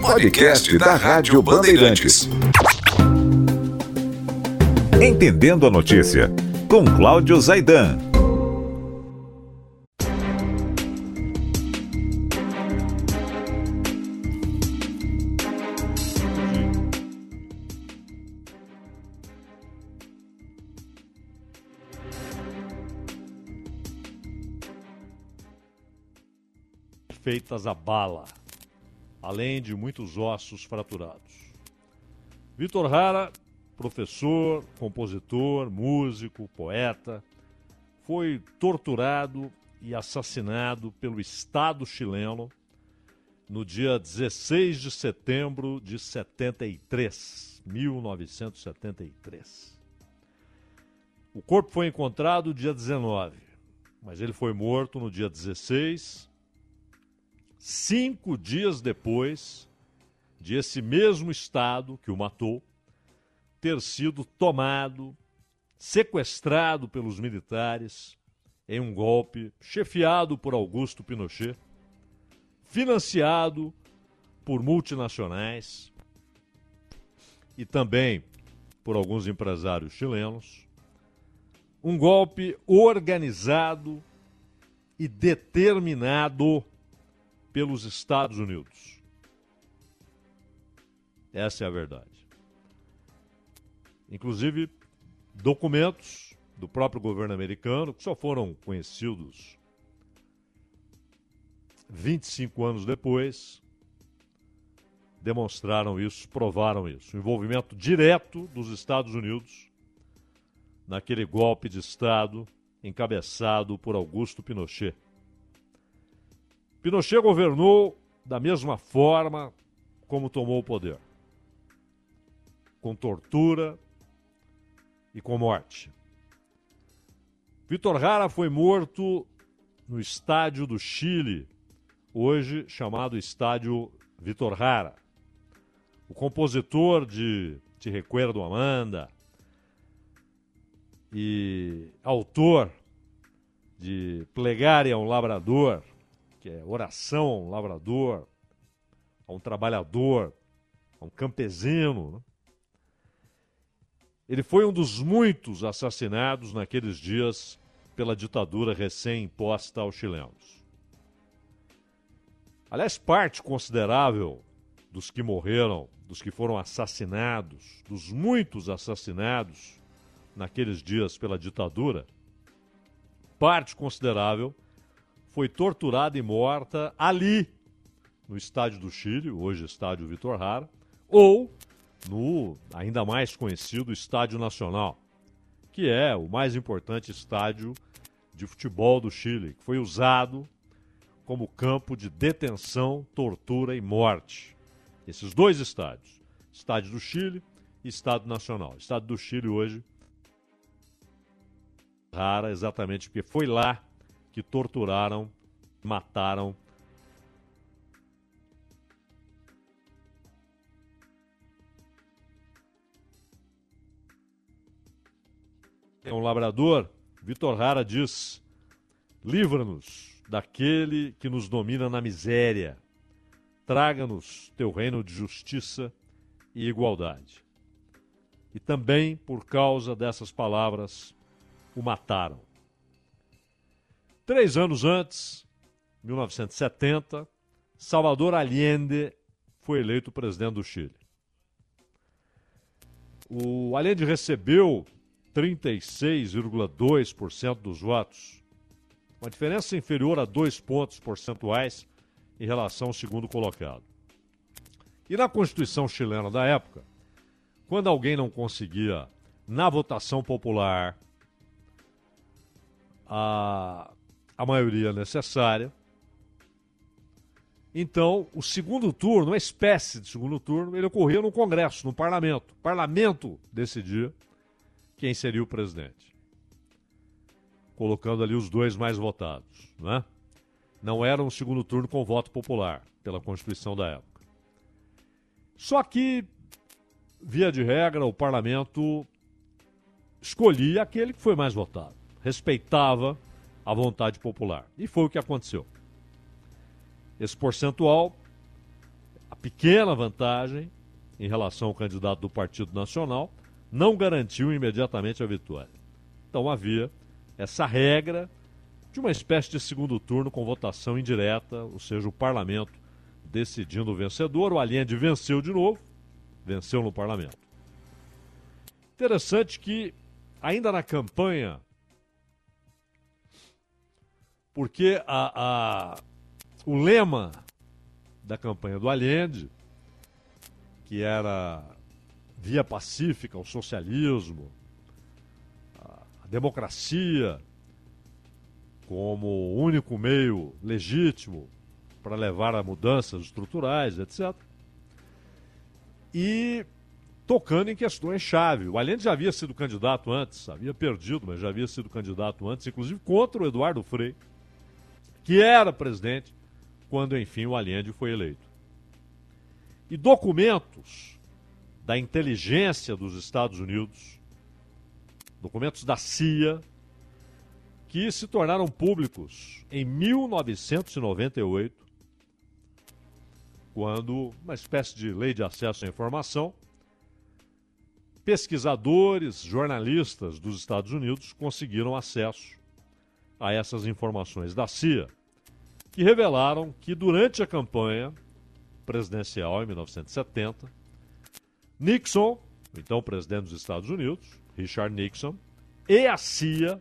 Podcast da Rádio Bandeirantes. Entendendo a notícia, com Cláudio Zaidan. feitas a bala, além de muitos ossos fraturados. Vitor Rara, professor, compositor, músico, poeta, foi torturado e assassinado pelo Estado chileno no dia 16 de setembro de 73, 1973. O corpo foi encontrado dia 19, mas ele foi morto no dia 16 cinco dias depois de esse mesmo Estado que o matou ter sido tomado, sequestrado pelos militares em um golpe chefiado por Augusto Pinochet, financiado por multinacionais e também por alguns empresários chilenos. Um golpe organizado e determinado pelos Estados Unidos. Essa é a verdade. Inclusive, documentos do próprio governo americano, que só foram conhecidos 25 anos depois, demonstraram isso, provaram isso. O envolvimento direto dos Estados Unidos naquele golpe de Estado encabeçado por Augusto Pinochet. Pinochet governou da mesma forma como tomou o poder com tortura e com morte. Vitor Jara foi morto no estádio do Chile, hoje chamado Estádio Vitor Jara. O compositor de Te Recuerdo Amanda e autor de Plegária a um Labrador, que é oração a um lavrador, a um trabalhador, a um campesino. Né? Ele foi um dos muitos assassinados naqueles dias pela ditadura recém-imposta aos chilenos. Aliás, parte considerável dos que morreram, dos que foram assassinados, dos muitos assassinados naqueles dias pela ditadura, parte considerável foi torturada e morta ali, no estádio do Chile, hoje estádio Vitor Hara, ou no ainda mais conhecido Estádio Nacional, que é o mais importante estádio de futebol do Chile, que foi usado como campo de detenção, tortura e morte. Esses dois estádios, Estádio do Chile e Estádio Nacional. Estádio do Chile hoje rara exatamente porque foi lá que torturaram, mataram é um labrador, Vitor Rara diz: livra-nos daquele que nos domina na miséria, traga-nos teu reino de justiça e igualdade. E também, por causa dessas palavras, o mataram. Três anos antes, 1970, Salvador Allende foi eleito presidente do Chile. O Allende recebeu 36,2% dos votos, uma diferença inferior a dois pontos percentuais em relação ao segundo colocado. E na Constituição chilena da época, quando alguém não conseguia, na votação popular, a, a maioria necessária, Então, o segundo turno, uma espécie de segundo turno, ele ocorria no Congresso, no Parlamento. O Parlamento decidia quem seria o presidente. Colocando ali os dois mais votados. Né? Não era um segundo turno com voto popular, pela Constituição da época. Só que, via de regra, o parlamento escolhia aquele que foi mais votado, respeitava a vontade popular. E foi o que aconteceu. Esse percentual, a pequena vantagem em relação ao candidato do Partido Nacional, não garantiu imediatamente a vitória. Então havia essa regra de uma espécie de segundo turno com votação indireta, ou seja, o parlamento decidindo o vencedor. O Allende venceu de novo, venceu no parlamento. Interessante que, ainda na campanha, porque a, a, o lema da campanha do Allende, que era via pacífica ao socialismo, a democracia como único meio legítimo para levar a mudanças estruturais, etc. E tocando em questões-chave. O Allende já havia sido candidato antes, havia perdido, mas já havia sido candidato antes, inclusive contra o Eduardo Frei, que era presidente quando, enfim, o Allende foi eleito. E documentos da inteligência dos Estados Unidos, documentos da CIA, que se tornaram públicos em 1998, quando uma espécie de lei de acesso à informação, pesquisadores, jornalistas dos Estados Unidos conseguiram acesso a essas informações da CIA, que revelaram que durante a campanha presidencial em 1970, Nixon, então presidente dos Estados Unidos, Richard Nixon, e a CIA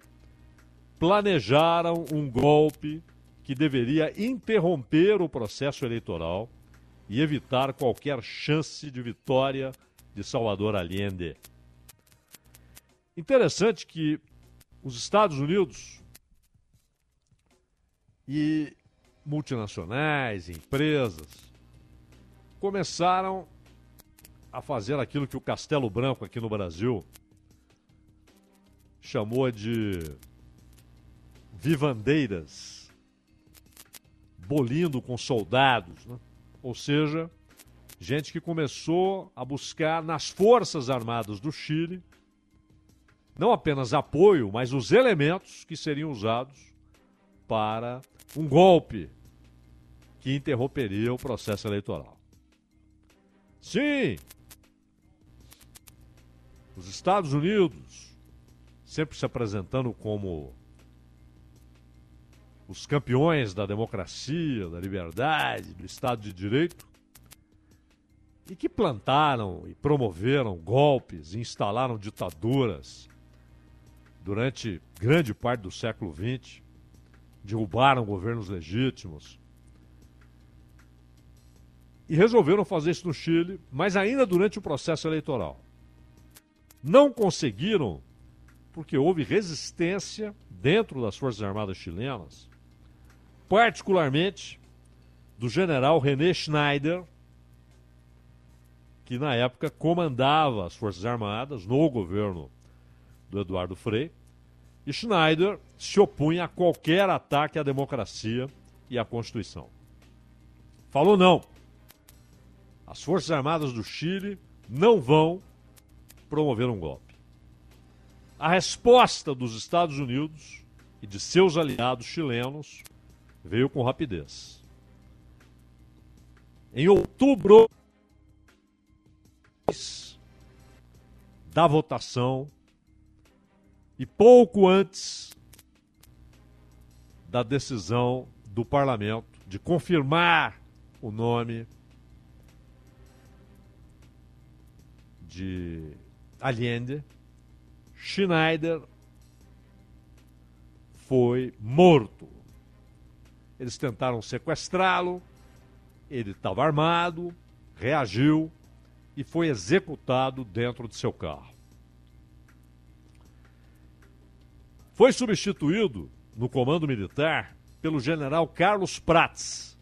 planejaram um golpe que deveria interromper o processo eleitoral e evitar qualquer chance de vitória de Salvador Allende. Interessante que os Estados Unidos e multinacionais, empresas, começaram a fazer aquilo que o Castelo Branco aqui no Brasil chamou de vivandeiras, bolindo com soldados, né? ou seja, gente que começou a buscar nas Forças Armadas do Chile não apenas apoio, mas os elementos que seriam usados para um golpe que interromperia o processo eleitoral. Sim, os Estados Unidos, sempre se apresentando como os campeões da democracia, da liberdade, do Estado de Direito, e que plantaram e promoveram golpes, instalaram ditaduras durante grande parte do século XX, derrubaram governos legítimos. E resolveram fazer isso no Chile, mas ainda durante o processo eleitoral. Não conseguiram, porque houve resistência dentro das Forças Armadas chilenas, particularmente do general René Schneider, que na época comandava as Forças Armadas no governo do Eduardo Frei, Schneider se opunha a qualquer ataque à democracia e à Constituição. Falou não. As Forças Armadas do Chile não vão promover um golpe. A resposta dos Estados Unidos e de seus aliados chilenos veio com rapidez. Em outubro da votação e pouco antes da decisão do parlamento de confirmar o nome de Allende, Schneider foi morto. Eles tentaram sequestrá-lo, ele estava armado, reagiu e foi executado dentro de seu carro. Foi substituído no comando militar pelo general Carlos Prats,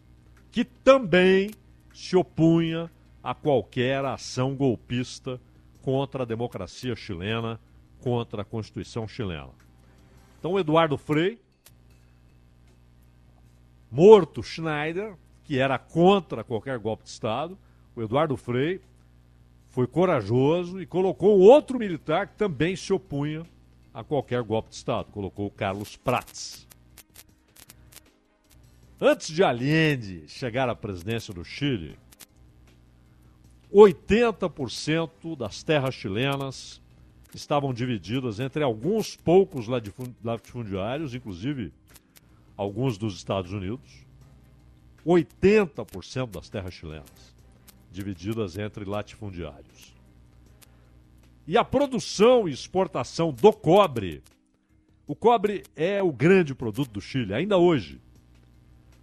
que também se opunha a qualquer ação golpista contra a democracia chilena, contra a Constituição chilena. Então, Eduardo Frei, morto Schneider, que era contra qualquer golpe de Estado, o Eduardo Frei foi corajoso e colocou outro militar que também se opunha a qualquer golpe de Estado, colocou Carlos Prats. Antes de Allende chegar à presidência do Chile, 80% das terras chilenas estavam divididas entre alguns poucos latifundiários, inclusive alguns dos Estados Unidos. 80% das terras chilenas divididas entre latifundiários. E a produção e exportação do cobre. O cobre é o grande produto do Chile, ainda hoje.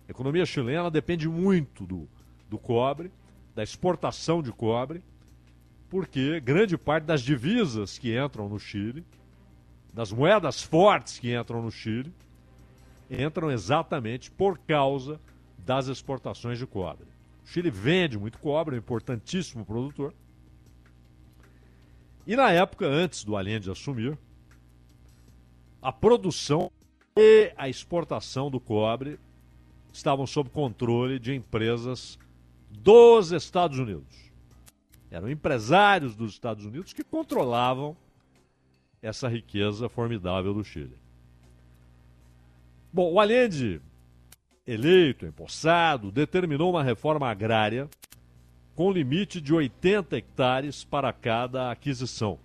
A economia chilena depende muito do, do cobre, da exportação de cobre, porque grande parte das divisas que entram no Chile, das moedas fortes que entram no Chile, entram exatamente por causa das exportações de cobre. O Chile vende muito cobre, é um importantíssimo produtor. E na época, antes do Allende assumir, a produção e a exportação do cobre estavam sob controle de empresas dos Estados Unidos. Eram empresários dos Estados Unidos que controlavam essa riqueza formidável do Chile. Bom, o Allende, eleito, empossado, determinou uma reforma agrária com limite de 80 hectares para cada aquisição.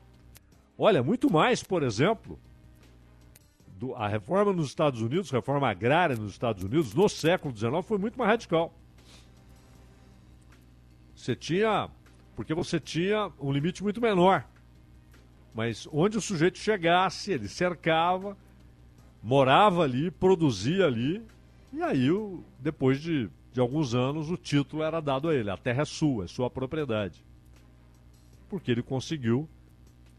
Olha, muito mais, por exemplo, do, a reforma nos Estados Unidos, reforma agrária nos Estados Unidos, no século XIX, foi muito mais radical. Você tinha. Porque você tinha um limite muito menor. Mas onde o sujeito chegasse, ele cercava, morava ali, produzia ali, e aí, depois de, de alguns anos, o título era dado a ele. A terra é sua, é sua propriedade. Porque ele conseguiu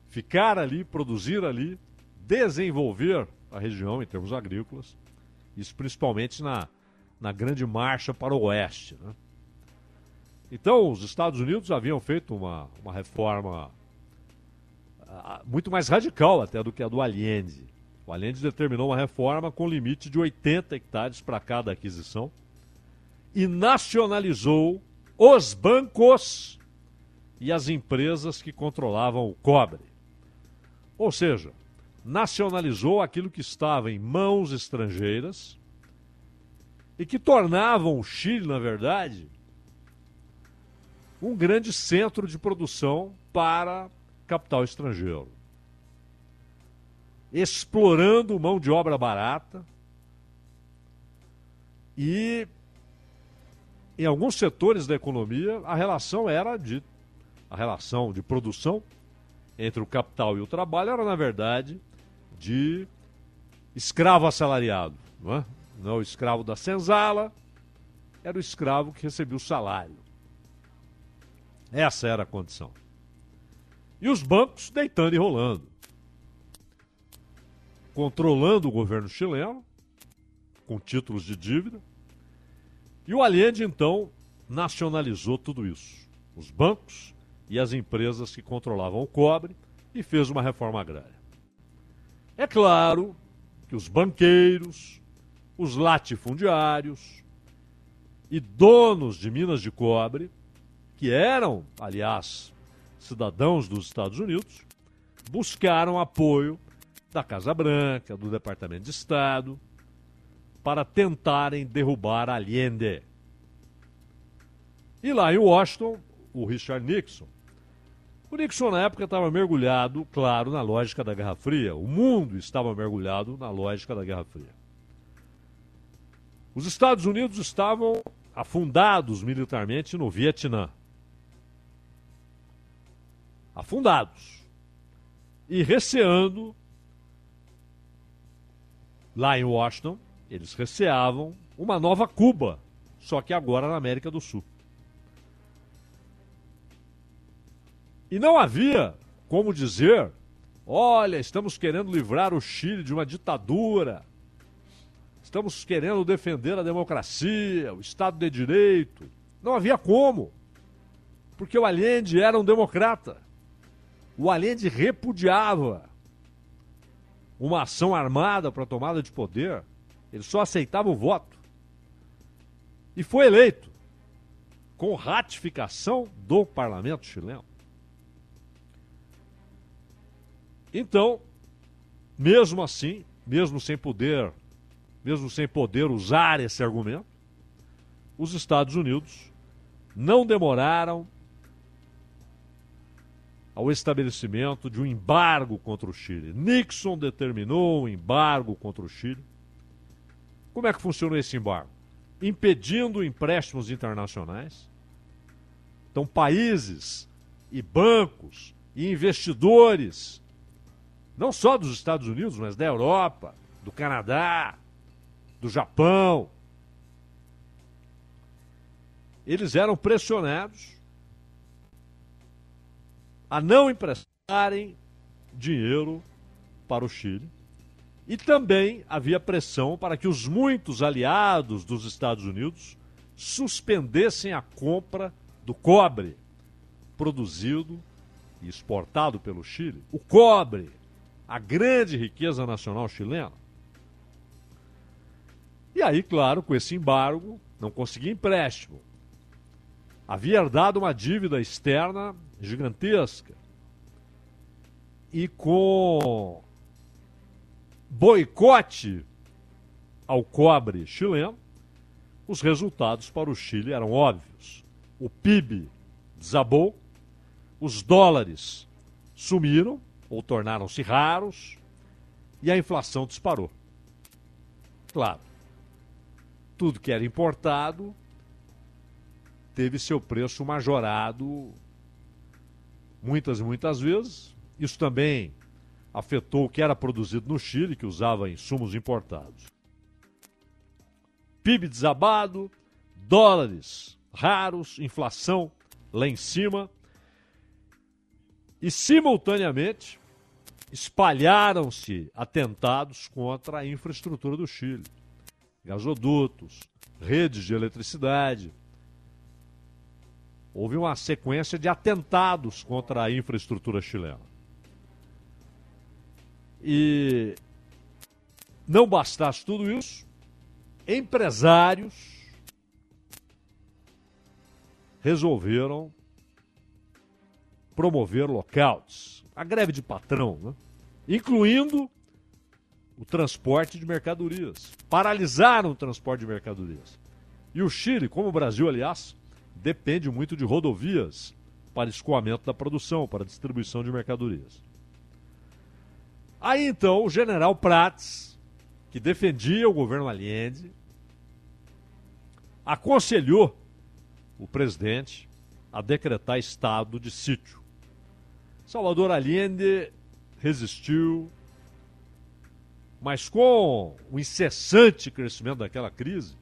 ficar ali, produzir ali, desenvolver a região em termos agrícolas, isso principalmente na, na grande marcha para o oeste. Né? Então, os Estados Unidos haviam feito uma, uma reforma uh, muito mais radical até do que a do Allende. O Allende determinou uma reforma com limite de 80 hectares para cada aquisição e nacionalizou os bancos e as empresas que controlavam o cobre. Ou seja, nacionalizou aquilo que estava em mãos estrangeiras e que tornavam o Chile, na verdade, um grande centro de produção para capital estrangeiro. Explorando mão de obra barata e em alguns setores da economia a relação era de a relação de produção entre o capital e o trabalho era na verdade de escravo assalariado. Não é? não é o escravo da senzala, era o escravo que recebia o salário. Essa era a condição. E os bancos deitando e rolando. Controlando o governo chileno, com títulos de dívida. E o Allende, então, nacionalizou tudo isso. Os bancos e as empresas que controlavam o cobre e fez uma reforma agrária. É claro que os banqueiros, os latifundiários e donos de minas de cobre, que eram, aliás, cidadãos dos Estados Unidos, buscaram apoio da Casa Branca, do Departamento de Estado, para tentarem derrubar Allende. E lá em Washington, o Richard Nixon o Nixon, na época, estava mergulhado, claro, na lógica da Guerra Fria. O mundo estava mergulhado na lógica da Guerra Fria. Os Estados Unidos estavam afundados militarmente no Vietnã. Afundados. E receando, lá em Washington, eles receavam uma nova Cuba, só que agora na América do Sul. E não havia como dizer: olha, estamos querendo livrar o Chile de uma ditadura. estamos querendo defender a democracia, o Estado de Direito. Não havia como, porque o Allende era um democrata. O Allende repudiava uma ação armada para tomada de poder. Ele só aceitava o voto. E foi eleito com ratificação do parlamento chileno. Então, mesmo assim, mesmo sem poder, mesmo sem poder usar esse argumento, os Estados Unidos não demoraram ao estabelecimento de um embargo contra o Chile. Nixon determinou um embargo contra o Chile. Como é que funcionou esse embargo? Impedindo empréstimos internacionais. Então, países e bancos e investidores, não só dos Estados Unidos, mas da Europa, do Canadá, do Japão, eles eram pressionados a não emprestarem dinheiro para o Chile. E também havia pressão para que os muitos aliados dos Estados Unidos suspendessem a compra do cobre produzido e exportado pelo Chile. O cobre, a grande riqueza nacional chilena. E aí, claro, com esse embargo, não conseguia empréstimo. Havia herdado uma dívida externa gigantesca. E com boicote ao cobre chileno, os resultados para o Chile eram óbvios. O PIB desabou, os dólares sumiram ou tornaram-se raros e a inflação disparou. Claro, tudo que era importado teve seu preço majorado muitas e muitas vezes. Isso também afetou o que era produzido no Chile, que usava insumos importados. PIB desabado, dólares raros, inflação lá em cima. E, simultaneamente, espalharam-se atentados contra a infraestrutura do Chile. Gasodutos, redes de eletricidade, houve uma sequência de atentados contra a infraestrutura chilena. E não bastasse tudo isso, empresários resolveram promover lockouts, a greve de patrão, né? incluindo o transporte de mercadorias. Paralisaram o transporte de mercadorias. E o Chile, como o Brasil, aliás, depende muito de rodovias para escoamento da produção, para distribuição de mercadorias. Aí então o general Prats, que defendia o governo Allende, aconselhou o presidente a decretar estado de sítio. Salvador Allende resistiu, mas com o incessante crescimento daquela crise,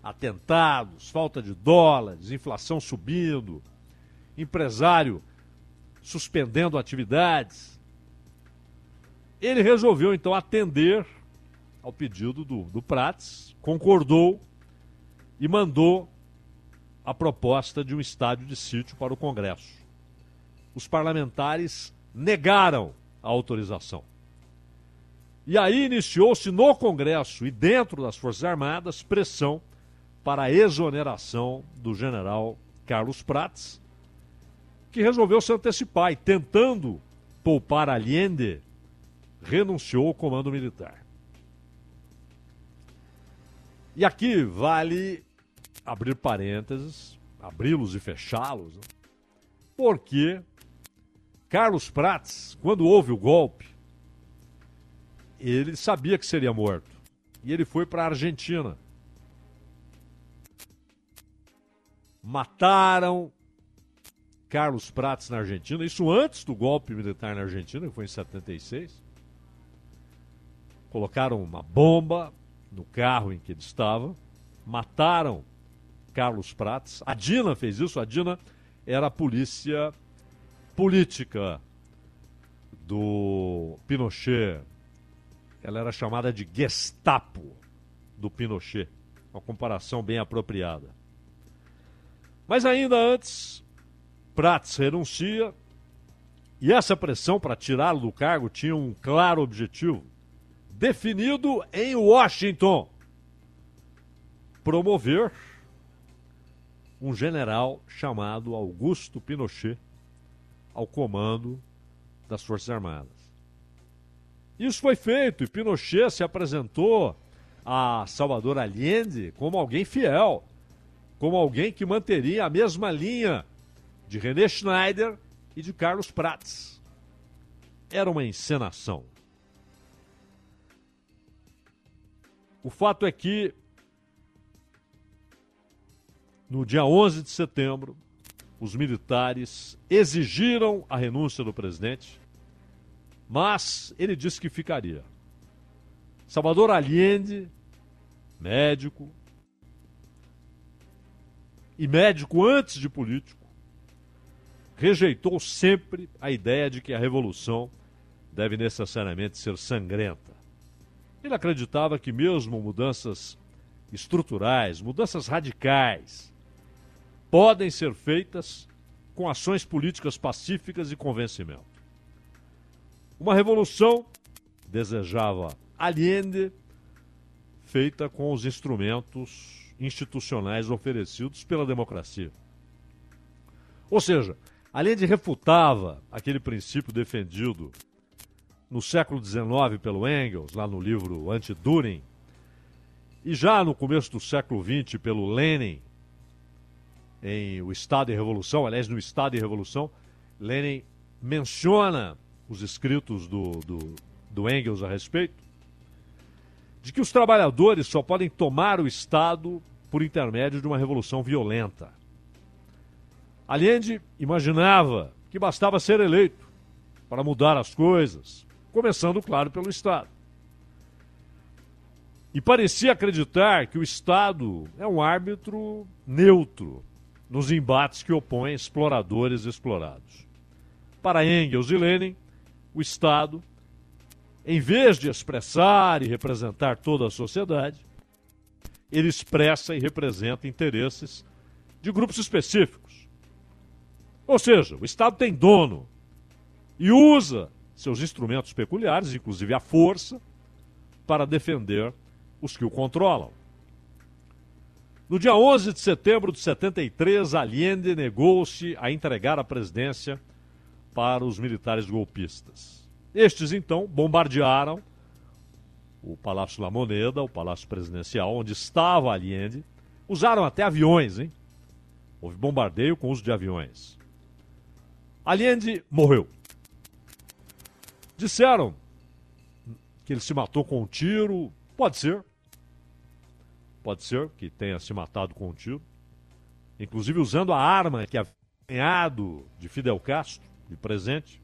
atentados, falta de dólares, inflação subindo, empresário suspendendo atividades. Ele resolveu então atender ao pedido do, do Prates, concordou e mandou a proposta de um estádio de sítio para o Congresso. Os parlamentares negaram a autorização. E aí iniciou-se no Congresso e dentro das Forças Armadas pressão para a exoneração do general Carlos Prates, que resolveu se antecipar e, tentando poupar Allende, renunciou ao comando militar. E aqui vale abrir parênteses, abri-los e fechá-los, né? porque Carlos Prates, quando houve o golpe, ele sabia que seria morto. E ele foi para a Argentina mataram Carlos Prates na Argentina, isso antes do golpe militar na Argentina, que foi em 76. Colocaram uma bomba no carro em que ele estava, mataram Carlos Prates. A Dina fez isso, a Dina era a polícia política do Pinochet. Ela era chamada de Gestapo. do Pinochet. Uma comparação bem apropriada. Mas ainda antes, Prats renuncia e essa pressão para tirá-lo do cargo tinha um claro objetivo, definido em Washington: promover um general chamado Augusto Pinochet ao comando das Forças Armadas. Isso foi feito e Pinochet se apresentou a Salvador Allende como alguém fiel, como alguém que manteria a mesma linha de René Schneider e de Carlos Prats. Era uma encenação. O fato é que, no dia 11 de setembro, os militares exigiram a renúncia do presidente, mas ele disse que ficaria. Salvador Allende, médico, e médico antes de político, rejeitou sempre a ideia de que a revolução deve necessariamente ser sangrenta. Ele acreditava que, mesmo mudanças estruturais, mudanças radicais, podem ser feitas com ações políticas pacíficas e convencimento. Uma revolução, desejava Allende, feita com os instrumentos institucionais oferecidos pela democracia. Ou seja, Allende refutava aquele princípio defendido no século XIX pelo Engels, lá no livro Anti-Düring, e já no começo do século XX pelo Lenin, em O Estado e Revolução, aliás, no Estado e Revolução, Lenin menciona os escritos do, do, do Engels a respeito, de que os trabalhadores só podem tomar o Estado por intermédio de uma revolução violenta. Allende imaginava que bastava ser eleito para mudar as coisas, começando, claro, pelo Estado. E parecia acreditar que o Estado é um árbitro neutro nos embates que opõem exploradores e explorados. Para Engels e Lenin, o Estado, em vez de expressar e representar toda a sociedade, ele expressa e representa interesses de grupos específicos ou seja, o Estado tem dono e usa seus instrumentos peculiares, inclusive a força, para defender os que o controlam. No dia 11 de setembro de 73, Allende negou-se a entregar a presidência para os militares golpistas. Estes, então, bombardearam o Palácio La Moneda, o Palácio Presidencial, onde estava Allende. Usaram até aviões, hein? Houve bombardeio com uso de aviões. Allende morreu. Disseram que ele se matou com um tiro. Pode ser. Pode ser que tenha se matado com um tiro. Inclusive usando a arma que havia ganhado de Fidel Castro, de presente.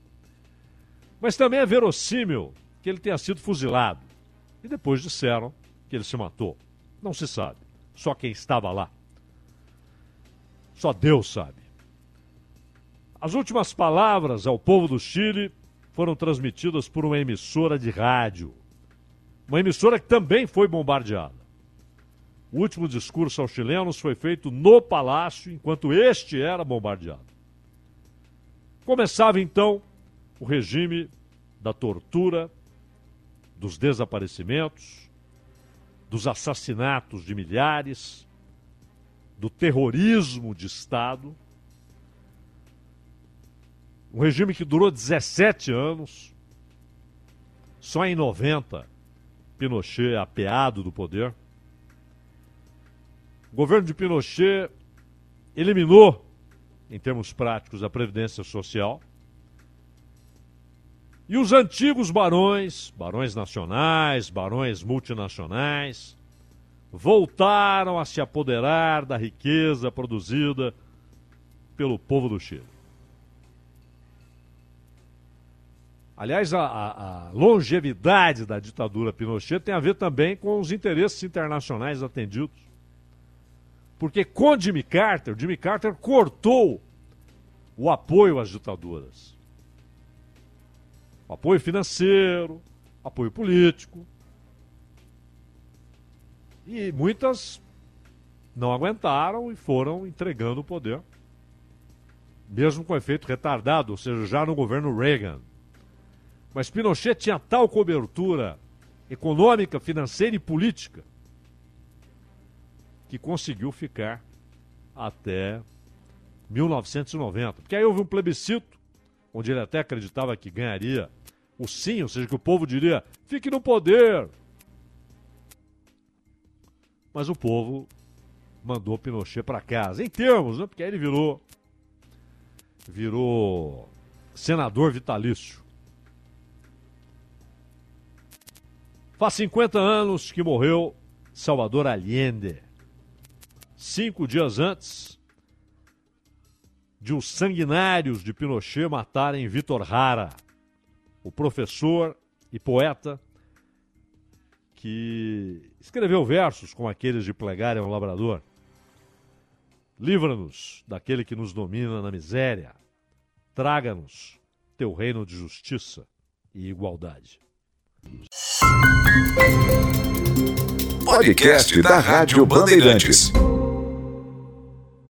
Mas também é verossímil que ele tenha sido fuzilado. E depois disseram que ele se matou. Não se sabe. Só quem estava lá. Só Deus sabe. As últimas palavras ao povo do Chile foram transmitidas por uma emissora de rádio. Uma emissora que também foi bombardeada. O último discurso aos chilenos foi feito no palácio enquanto este era bombardeado. Começava então o regime da tortura, dos desaparecimentos, dos assassinatos de milhares, do terrorismo de Estado um regime que durou 17 anos. Só em 90, Pinochet apeado do poder. O governo de Pinochet eliminou, em termos práticos, a Previdência Social. E os antigos barões, barões nacionais, barões multinacionais, voltaram a se apoderar da riqueza produzida pelo povo do Chile. Aliás, a, a, a, longevidade da ditadura Pinochet tem a ver também com os interesses internacionais atendidos. Porque com Jimmy Carter, Jimmy Carter cortou o apoio às ditaduras. O apoio financeiro, apoio político. E muitas não aguentaram e foram entregando o poder, mesmo com efeito retardado, ou seja, já no governo Reagan. Mas Pinochet tinha tal cobertura econômica, financeira e política que conseguiu ficar até 1990. Porque aí houve um plebiscito, onde ele até acreditava que ganharia o sim, ou seja, que o povo diria: fique no poder. Mas o povo mandou Pinochet para casa, em termos, né? Porque aí ele virou virou senador vitalício. Faz 50 anos que morreu Salvador Allende. Cinco dias antes de os sanguinários de Pinochet matarem Vitor Hara, o professor e poeta que escreveu versos como aqueles de Plegária ao Labrador. Livra-nos daquele que nos domina na miséria. Traga-nos teu reino de justiça e igualdade. Podcast da Rádio Bandeirantes.